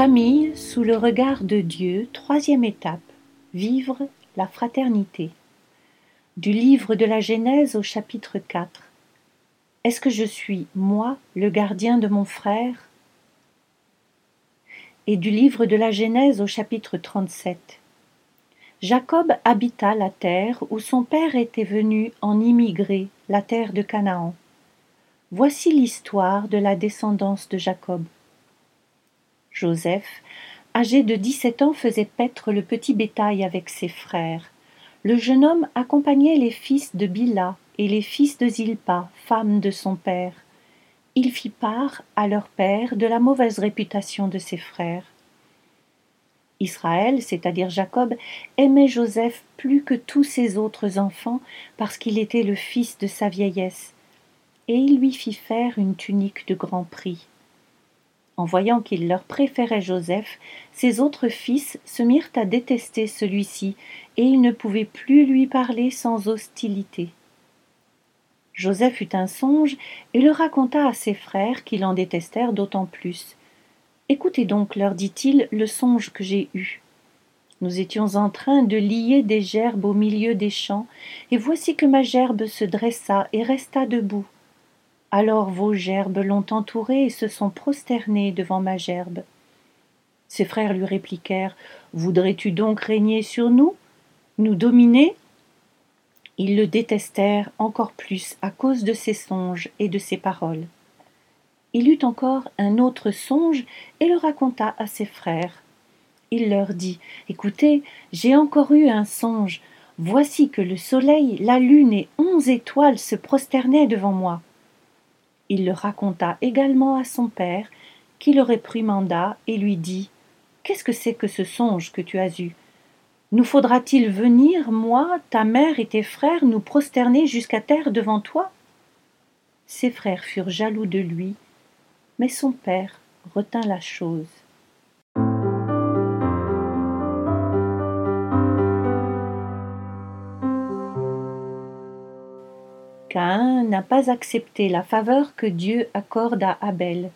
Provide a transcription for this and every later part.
famille sous le regard de Dieu, troisième étape, vivre la fraternité. Du livre de la Genèse au chapitre 4. Est-ce que je suis, moi, le gardien de mon frère? Et du livre de la Genèse au chapitre 37. Jacob habita la terre où son père était venu en immigrer, la terre de Canaan. Voici l'histoire de la descendance de Jacob. Joseph, âgé de dix-sept ans, faisait paître le petit bétail avec ses frères. Le jeune homme accompagnait les fils de Bila et les fils de Zilpa, femme de son père. Il fit part à leur père de la mauvaise réputation de ses frères. Israël, c'est-à-dire Jacob, aimait Joseph plus que tous ses autres enfants parce qu'il était le fils de sa vieillesse, et il lui fit faire une tunique de grand prix. En voyant qu'il leur préférait Joseph, ses autres fils se mirent à détester celui-ci, et ils ne pouvaient plus lui parler sans hostilité. Joseph eut un songe et le raconta à ses frères qui l'en détestèrent d'autant plus. Écoutez donc, leur dit-il, le songe que j'ai eu. Nous étions en train de lier des gerbes au milieu des champs, et voici que ma gerbe se dressa et resta debout. Alors vos gerbes l'ont entouré et se sont prosternés devant ma gerbe. Ses frères lui répliquèrent Voudrais-tu donc régner sur nous, nous dominer? Ils le détestèrent encore plus à cause de ses songes et de ses paroles. Il eut encore un autre songe et le raconta à ses frères. Il leur dit Écoutez, j'ai encore eu un songe. Voici que le soleil, la lune et onze étoiles se prosternaient devant moi. Il le raconta également à son père, qui le réprimanda et lui dit Qu'est-ce que c'est que ce songe que tu as eu? Nous faudra-t-il venir, moi, ta mère et tes frères, nous prosterner jusqu'à terre devant toi? Ses frères furent jaloux de lui, mais son père retint la chose. Caïn n'a pas accepté la faveur que Dieu accorde à Abel.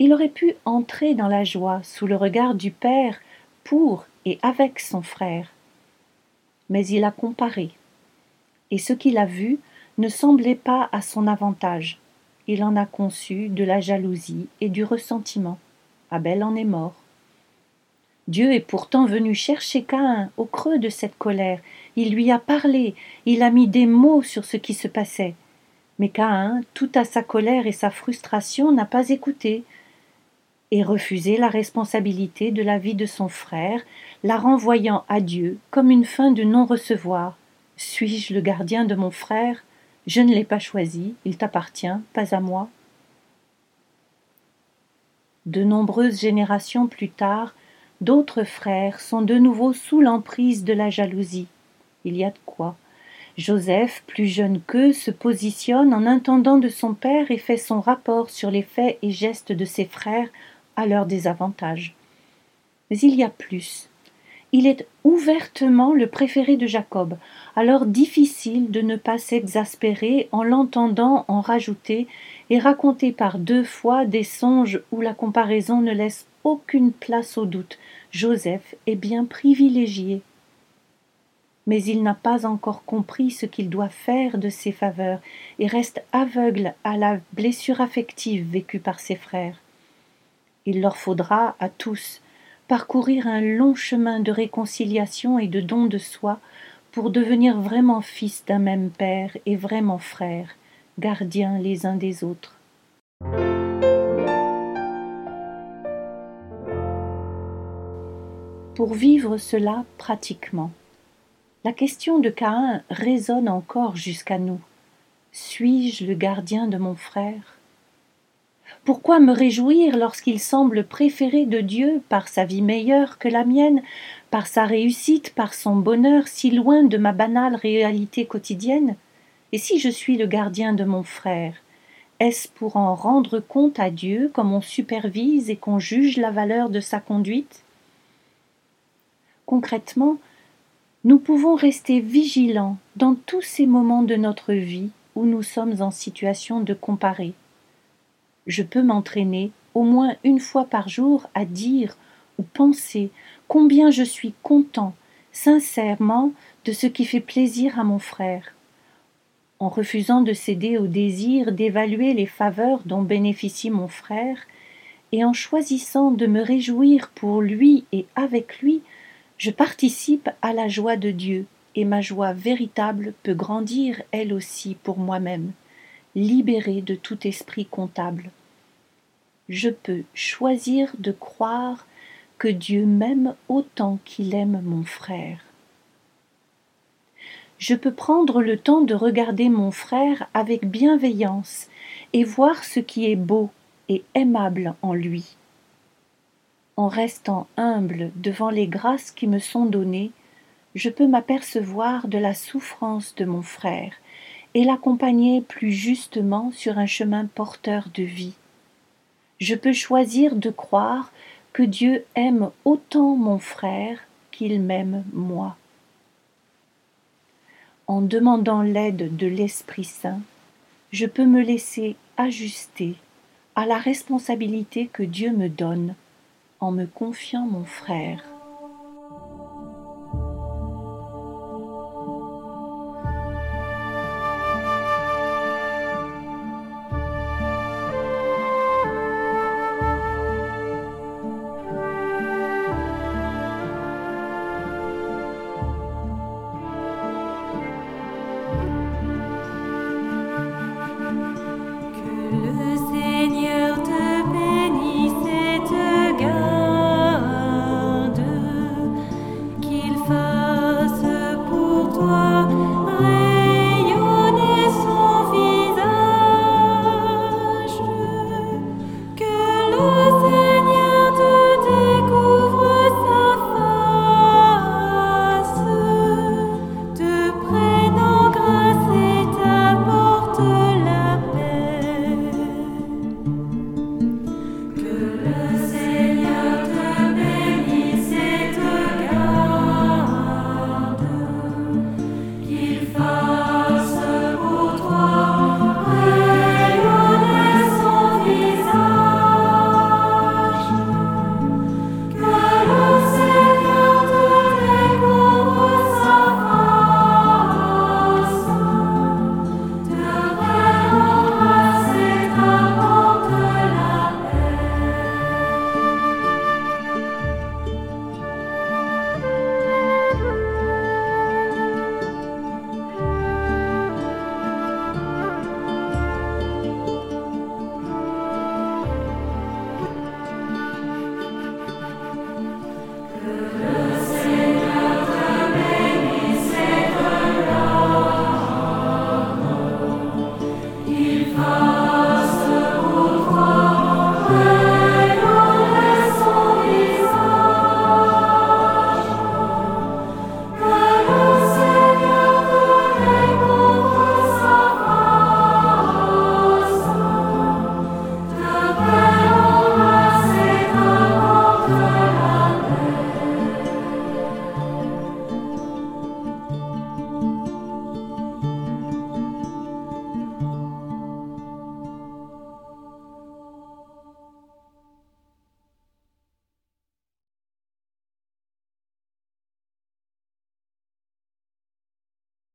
Il aurait pu entrer dans la joie sous le regard du Père pour et avec son frère. Mais il a comparé, et ce qu'il a vu ne semblait pas à son avantage. Il en a conçu de la jalousie et du ressentiment. Abel en est mort. Dieu est pourtant venu chercher Caïn au creux de cette colère. Il lui a parlé, il a mis des mots sur ce qui se passait. Mais Caïn, tout à sa colère et sa frustration, n'a pas écouté et refusé la responsabilité de la vie de son frère, la renvoyant à Dieu comme une fin de non-recevoir. Suis-je le gardien de mon frère? Je ne l'ai pas choisi, il t'appartient, pas à moi. De nombreuses générations plus tard, D'autres frères sont de nouveau sous l'emprise de la jalousie. Il y a de quoi. Joseph, plus jeune qu'eux, se positionne en intendant de son père et fait son rapport sur les faits et gestes de ses frères à leur désavantage. Mais il y a plus. Il est ouvertement le préféré de Jacob, alors difficile de ne pas s'exaspérer en l'entendant en rajouter et raconter par deux fois des songes où la comparaison ne laisse aucune place au doute. Joseph est bien privilégié. Mais il n'a pas encore compris ce qu'il doit faire de ses faveurs et reste aveugle à la blessure affective vécue par ses frères. Il leur faudra, à tous, parcourir un long chemin de réconciliation et de don de soi pour devenir vraiment fils d'un même père et vraiment frères, gardiens les uns des autres. Pour vivre cela pratiquement. La question de Caïn résonne encore jusqu'à nous. Suis-je le gardien de mon frère? Pourquoi me réjouir lorsqu'il semble préféré de Dieu par sa vie meilleure que la mienne, par sa réussite, par son bonheur si loin de ma banale réalité quotidienne? Et si je suis le gardien de mon frère est-ce pour en rendre compte à Dieu comme on supervise et qu'on juge la valeur de sa conduite? Concrètement, nous pouvons rester vigilants dans tous ces moments de notre vie où nous sommes en situation de comparer. Je peux m'entraîner au moins une fois par jour à dire ou penser combien je suis content, sincèrement, de ce qui fait plaisir à mon frère. En refusant de céder au désir d'évaluer les faveurs dont bénéficie mon frère, et en choisissant de me réjouir pour lui et avec lui, je participe à la joie de Dieu, et ma joie véritable peut grandir elle aussi pour moi-même, libérée de tout esprit comptable. Je peux choisir de croire que Dieu m'aime autant qu'il aime mon frère. Je peux prendre le temps de regarder mon frère avec bienveillance et voir ce qui est beau et aimable en lui. En restant humble devant les grâces qui me sont données, je peux m'apercevoir de la souffrance de mon frère et l'accompagner plus justement sur un chemin porteur de vie. Je peux choisir de croire que Dieu aime autant mon frère qu'il m'aime moi. En demandant l'aide de l'Esprit Saint, je peux me laisser ajuster à la responsabilité que Dieu me donne en me confiant mon frère.